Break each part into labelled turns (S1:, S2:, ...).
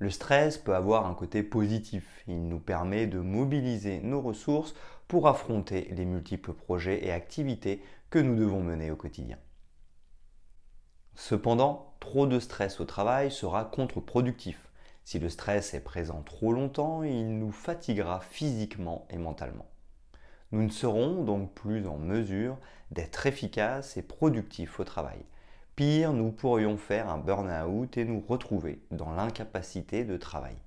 S1: Le stress peut avoir un côté positif. Il nous permet de mobiliser nos ressources pour affronter les multiples projets et activités que nous devons mener au quotidien. Cependant, trop de stress au travail sera contre-productif. Si le stress est présent trop longtemps, il nous fatiguera physiquement et mentalement. Nous ne serons donc plus en mesure d'être efficaces et productifs au travail. Pire, nous pourrions faire un burn-out et nous retrouver dans l'incapacité de travailler.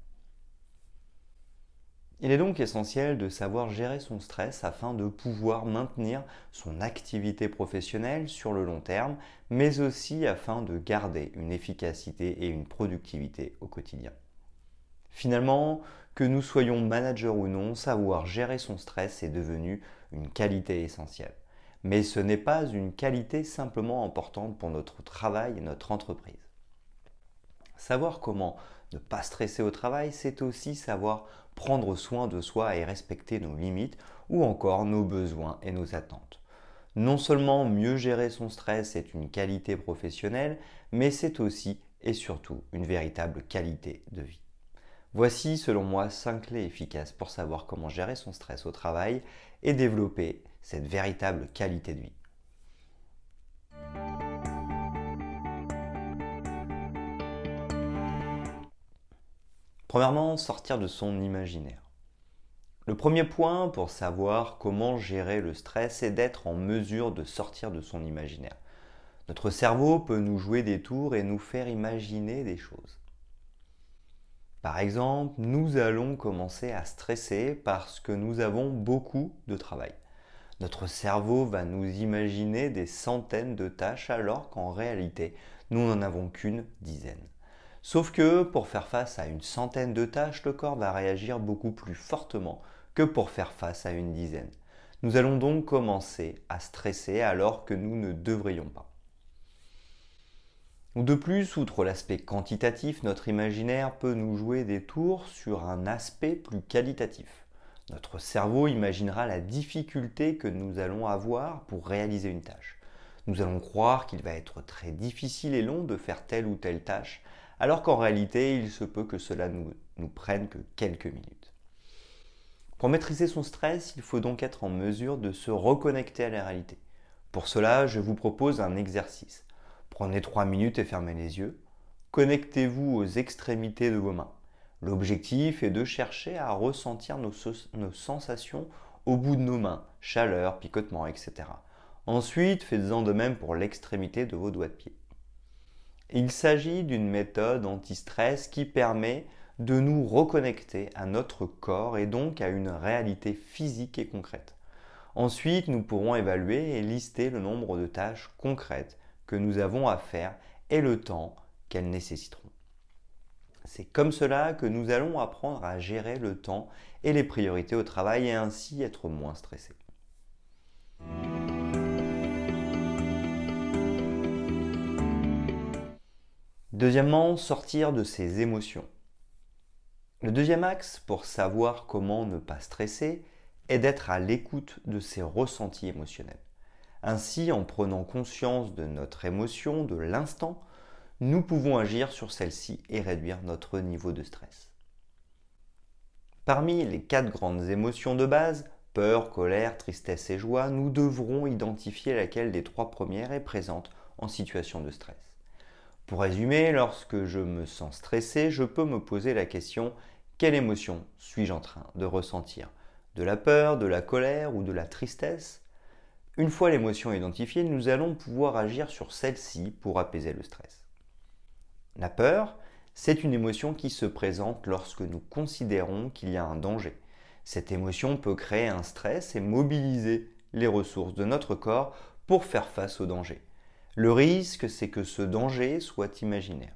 S1: Il est donc essentiel de savoir gérer son stress afin de pouvoir maintenir son activité professionnelle sur le long terme, mais aussi afin de garder une efficacité et une productivité au quotidien. Finalement, que nous soyons managers ou non, savoir gérer son stress est devenu une qualité essentielle mais ce n'est pas une qualité simplement importante pour notre travail et notre entreprise. Savoir comment ne pas stresser au travail, c'est aussi savoir prendre soin de soi et respecter nos limites ou encore nos besoins et nos attentes. Non seulement mieux gérer son stress est une qualité professionnelle, mais c'est aussi et surtout une véritable qualité de vie. Voici selon moi 5 clés efficaces pour savoir comment gérer son stress au travail et développer cette véritable qualité de vie. Premièrement, sortir de son imaginaire. Le premier point pour savoir comment gérer le stress est d'être en mesure de sortir de son imaginaire. Notre cerveau peut nous jouer des tours et nous faire imaginer des choses. Par exemple, nous allons commencer à stresser parce que nous avons beaucoup de travail. Notre cerveau va nous imaginer des centaines de tâches alors qu'en réalité, nous n'en avons qu'une dizaine. Sauf que pour faire face à une centaine de tâches, le corps va réagir beaucoup plus fortement que pour faire face à une dizaine. Nous allons donc commencer à stresser alors que nous ne devrions pas. De plus, outre l'aspect quantitatif, notre imaginaire peut nous jouer des tours sur un aspect plus qualitatif. Notre cerveau imaginera la difficulté que nous allons avoir pour réaliser une tâche. Nous allons croire qu'il va être très difficile et long de faire telle ou telle tâche, alors qu'en réalité, il se peut que cela nous, nous prenne que quelques minutes. Pour maîtriser son stress, il faut donc être en mesure de se reconnecter à la réalité. Pour cela, je vous propose un exercice. Prenez 3 minutes et fermez les yeux. Connectez-vous aux extrémités de vos mains. L'objectif est de chercher à ressentir nos, sensations au bout de nos mains, chaleur, picotement, etc. Ensuite, faites-en de même pour l'extrémité de vos doigts de pied. Il s'agit d'une méthode anti-stress qui permet de nous reconnecter à notre corps et donc à une réalité physique et concrète. Ensuite, nous pourrons évaluer et lister le nombre de tâches concrètes que nous avons à faire et le temps qu'elles nécessiteront. C'est comme cela que nous allons apprendre à gérer le temps et les priorités au travail et ainsi être moins stressés. Deuxièmement, sortir de ses émotions. Le deuxième axe pour savoir comment ne pas stresser est d'être à l'écoute de ses ressentis émotionnels. Ainsi, en prenant conscience de notre émotion, de l'instant, nous pouvons agir sur celle-ci et réduire notre niveau de stress. Parmi les quatre grandes émotions de base, peur, colère, tristesse et joie, nous devrons identifier laquelle des trois premières est présente en situation de stress. Pour résumer, lorsque je me sens stressé, je peux me poser la question quelle émotion suis-je en train de ressentir? De la peur, de la colère ou de la tristesse? Une fois l'émotion identifiée, nous allons pouvoir agir sur celle-ci pour apaiser le stress. La peur, c'est une émotion qui se présente lorsque nous considérons qu'il y a un danger. Cette émotion peut créer un stress et mobiliser les ressources de notre corps pour faire face au danger. Le risque, c'est que ce danger soit imaginaire.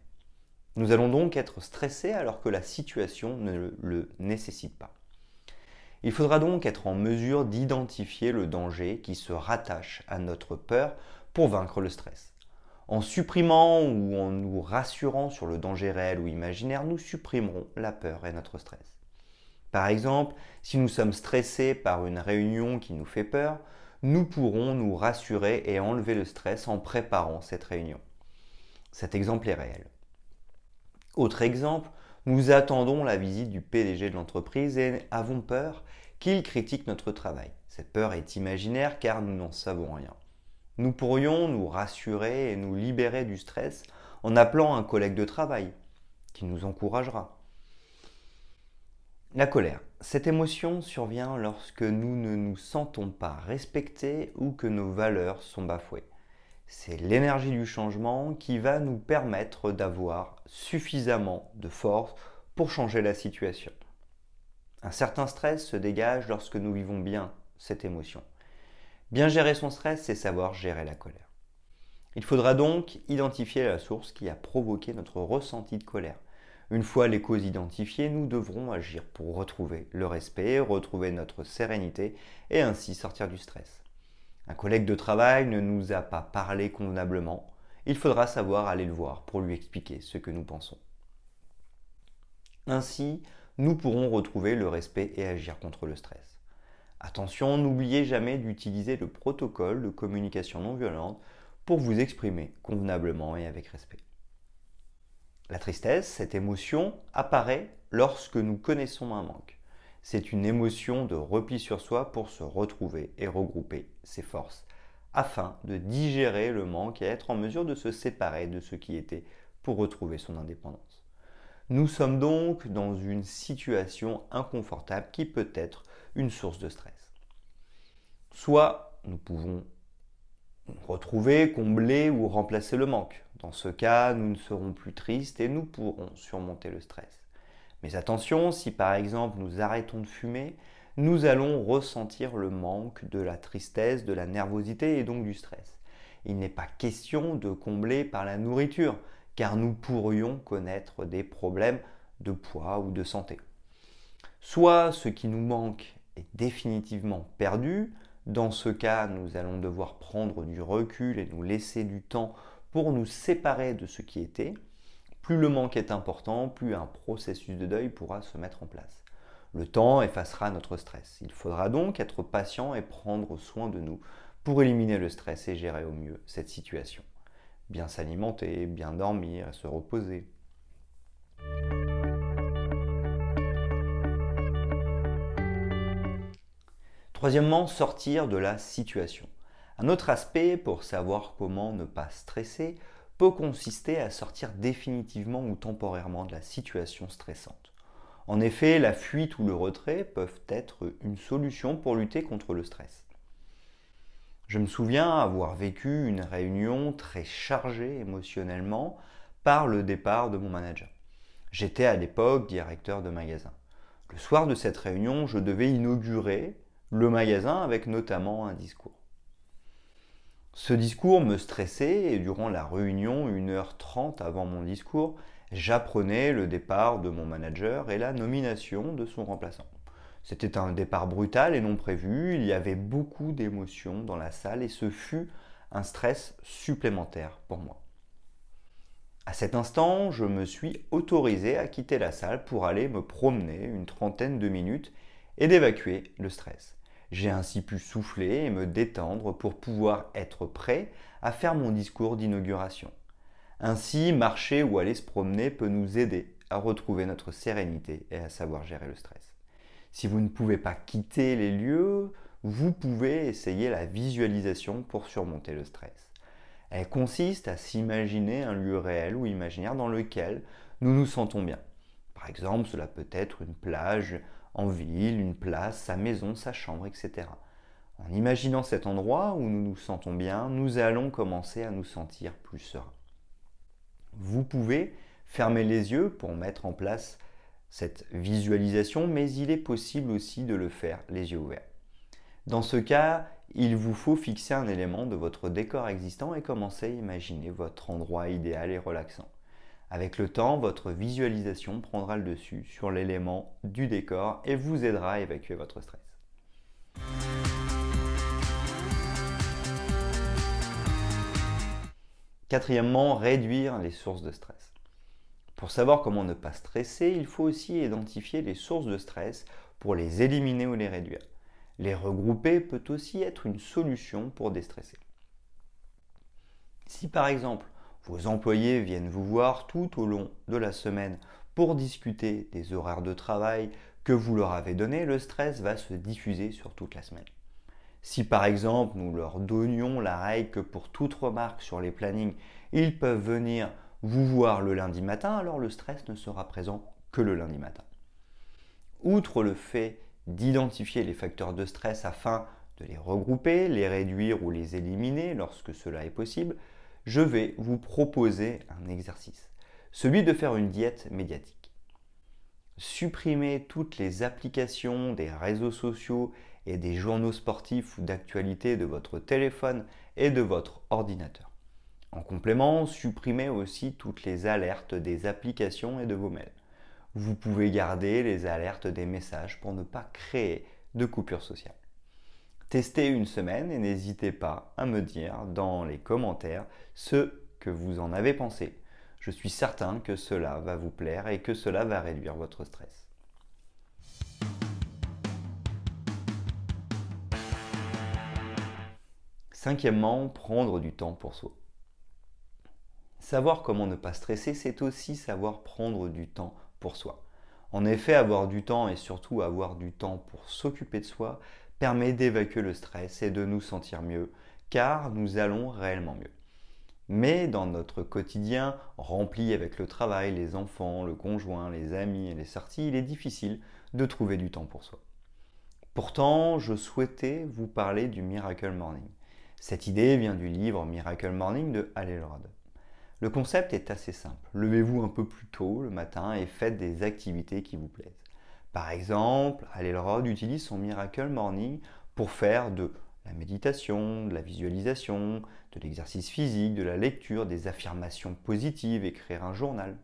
S1: Nous allons donc être stressés alors que la situation ne le nécessite pas. Il faudra donc être en mesure d'identifier le danger qui se rattache à notre peur pour vaincre le stress. En supprimant ou en nous rassurant sur le danger réel ou imaginaire, nous supprimerons la peur et notre stress. Par exemple, si nous sommes stressés par une réunion qui nous fait peur, nous pourrons nous rassurer et enlever le stress en préparant cette réunion. Cet exemple est réel. Autre exemple, nous attendons la visite du PDG de l'entreprise et avons peur qu'il critique notre travail. Cette peur est imaginaire car nous n'en savons rien. Nous pourrions nous rassurer et nous libérer du stress en appelant un collègue de travail qui nous encouragera. La colère. Cette émotion survient lorsque nous ne nous sentons pas respectés ou que nos valeurs sont bafouées. C'est l'énergie du changement qui va nous permettre d'avoir suffisamment de force pour changer la situation. Un certain stress se dégage lorsque nous vivons bien cette émotion. Bien gérer son stress, c'est savoir gérer la colère. Il faudra donc identifier la source qui a provoqué notre ressenti de colère. Une fois les causes identifiées, nous devrons agir pour retrouver le respect, retrouver notre sérénité et ainsi sortir du stress. Un collègue de travail ne nous a pas parlé convenablement, il faudra savoir aller le voir pour lui expliquer ce que nous pensons. Ainsi, nous pourrons retrouver le respect et agir contre le stress. Attention, n'oubliez jamais d'utiliser le protocole de communication non violente pour vous exprimer convenablement et avec respect. La tristesse, cette émotion, apparaît lorsque nous connaissons un manque. C'est une émotion de repli sur soi pour se retrouver et regrouper ses forces afin de digérer le manque et être en mesure de se séparer de ce qui était pour retrouver son indépendance. Nous sommes donc dans une situation inconfortable qui peut être source de stress. Soit nous pouvons retrouver, combler ou remplacer le manque. Dans ce cas, nous ne serons plus tristes et nous pourrons surmonter le stress. Mais attention, si par exemple nous arrêtons de fumer, nous allons ressentir le manque de la tristesse, de la nervosité et donc du stress. Il n'est pas question de combler par la nourriture, car nous pourrions connaître des problèmes de poids ou de santé. Soit ce qui nous manque est définitivement perdu, dans ce cas nous allons devoir prendre du recul et nous laisser du temps pour nous séparer de ce qui était. Plus le manque est important, plus un processus de deuil pourra se mettre en place. Le temps effacera notre stress. Il faudra donc être patient et prendre soin de nous pour éliminer le stress et gérer au mieux cette situation. Bien s'alimenter, bien dormir, se reposer. Troisièmement, sortir de la situation. Un autre aspect pour savoir comment ne pas stresser peut consister à sortir définitivement ou temporairement de la situation stressante. En effet, la fuite ou le retrait peuvent être une solution pour lutter contre le stress. Je me souviens avoir vécu une réunion très chargée émotionnellement par le départ de mon manager. J'étais à l'époque directeur de magasin. Le soir de cette réunion, je devais inaugurer le magasin avec notamment un discours. Ce discours me stressait et durant la réunion, 1h30 avant mon discours, j'apprenais le départ de mon manager et la nomination de son remplaçant. C'était un départ brutal et non prévu, il y avait beaucoup d'émotions dans la salle et ce fut un stress supplémentaire pour moi. À cet instant, je me suis autorisé à quitter la salle pour aller me promener une trentaine de minutes et d'évacuer le stress. J'ai ainsi pu souffler et me détendre pour pouvoir être prêt à faire mon discours d'inauguration. Ainsi, marcher ou aller se promener peut nous aider à retrouver notre sérénité et à savoir gérer le stress. Si vous ne pouvez pas quitter les lieux, vous pouvez essayer la visualisation pour surmonter le stress. Elle consiste à s'imaginer un lieu réel ou imaginaire dans lequel nous nous sentons bien. Par exemple, cela peut être une plage, en ville, une place, sa maison, sa chambre, etc. En imaginant cet endroit où nous nous sentons bien, nous allons commencer à nous sentir plus sereins. Vous pouvez fermer les yeux pour mettre en place cette visualisation, mais il est possible aussi de le faire les yeux ouverts. Dans ce cas, il vous faut fixer un élément de votre décor existant et commencer à imaginer votre endroit idéal et relaxant. Avec le temps, votre visualisation prendra le dessus sur l'élément du décor et vous aidera à évacuer votre stress. Quatrièmement, réduire les sources de stress. Pour savoir comment ne pas stresser, il faut aussi identifier les sources de stress pour les éliminer ou les réduire. Les regrouper peut aussi être une solution pour déstresser. Si par exemple vos employés viennent vous voir tout au long de la semaine pour discuter des horaires de travail que vous leur avez donnés, le stress va se diffuser sur toute la semaine. Si par exemple nous leur donnions la règle que pour toute remarque sur les plannings, ils peuvent venir vous voir le lundi matin, alors le stress ne sera présent que le lundi matin. Outre le fait d'identifier les facteurs de stress afin de les regrouper, les réduire ou les éliminer lorsque cela est possible, je vais vous proposer un exercice, celui de faire une diète médiatique. Supprimez toutes les applications des réseaux sociaux et des journaux sportifs ou d'actualité de votre téléphone et de votre ordinateur. En complément, supprimez aussi toutes les alertes des applications et de vos mails. Vous pouvez garder les alertes des messages pour ne pas créer de coupure sociale. Testez une semaine et n'hésitez pas à me dire dans les commentaires ce que vous en avez pensé. Je suis certain que cela va vous plaire et que cela va réduire votre stress. Cinquièmement, prendre du temps pour soi. Savoir comment ne pas stresser, c'est aussi savoir prendre du temps pour soi. En effet, avoir du temps et surtout avoir du temps pour s'occuper de soi permet d'évacuer le stress et de nous sentir mieux, car nous allons réellement mieux. Mais dans notre quotidien, rempli avec le travail, les enfants, le conjoint, les amis et les sorties, il est difficile de trouver du temps pour soi. Pourtant, je souhaitais vous parler du Miracle Morning. Cette idée vient du livre Miracle Morning de Hal Elrod. Le concept est assez simple. Levez-vous un peu plus tôt le matin et faites des activités qui vous plaisent. Par exemple, Alelrod utilise son Miracle Morning pour faire de la méditation, de la visualisation, de l'exercice physique, de la lecture, des affirmations positives, écrire un journal.